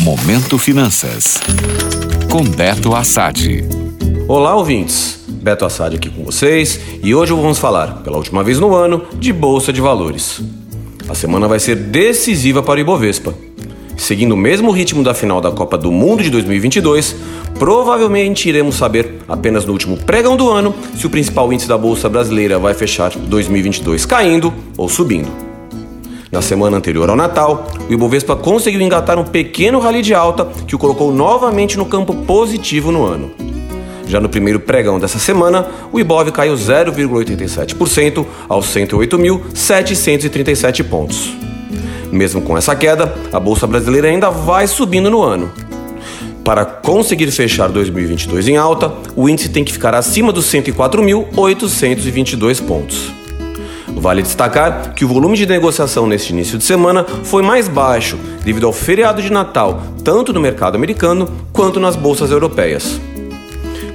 Momento Finanças. Com Beto Assad. Olá, ouvintes. Beto Assad aqui com vocês e hoje vamos falar, pela última vez no ano, de Bolsa de Valores. A semana vai ser decisiva para o Ibovespa. Seguindo o mesmo ritmo da final da Copa do Mundo de 2022, provavelmente iremos saber apenas no último pregão do ano se o principal índice da Bolsa Brasileira vai fechar 2022 caindo ou subindo. Na semana anterior ao Natal, o Ibovespa conseguiu engatar um pequeno rally de alta que o colocou novamente no campo positivo no ano. Já no primeiro pregão dessa semana, o Ibov caiu 0,87% aos 108.737 pontos. Mesmo com essa queda, a bolsa brasileira ainda vai subindo no ano. Para conseguir fechar 2022 em alta, o índice tem que ficar acima dos 104.822 pontos. Vale destacar que o volume de negociação neste início de semana foi mais baixo devido ao feriado de Natal, tanto no mercado americano quanto nas bolsas europeias.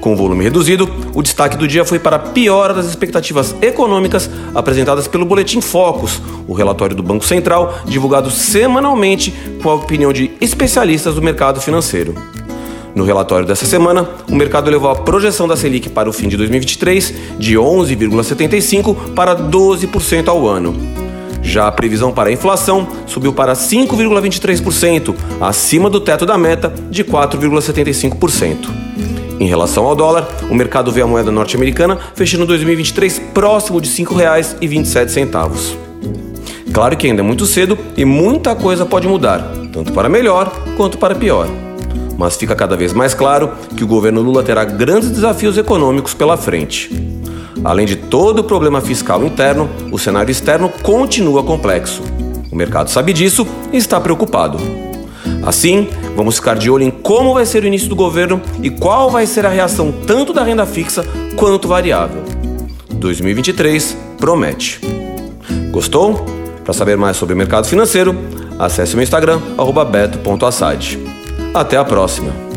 Com o volume reduzido, o destaque do dia foi para a piora das expectativas econômicas apresentadas pelo Boletim Focus, o relatório do Banco Central divulgado semanalmente com a opinião de especialistas do mercado financeiro. No relatório dessa semana, o mercado elevou a projeção da Selic para o fim de 2023 de 11,75% para 12% ao ano. Já a previsão para a inflação subiu para 5,23%, acima do teto da meta de 4,75%. Em relação ao dólar, o mercado vê a moeda norte-americana fechando 2023 próximo de R$ 5,27. Claro que ainda é muito cedo e muita coisa pode mudar, tanto para melhor quanto para pior mas fica cada vez mais claro que o governo Lula terá grandes desafios econômicos pela frente. Além de todo o problema fiscal interno, o cenário externo continua complexo. O mercado sabe disso e está preocupado. Assim, vamos ficar de olho em como vai ser o início do governo e qual vai ser a reação tanto da renda fixa quanto variável. 2023 promete. Gostou? Para saber mais sobre o mercado financeiro, acesse o meu Instagram, beto.assad. Até a próxima!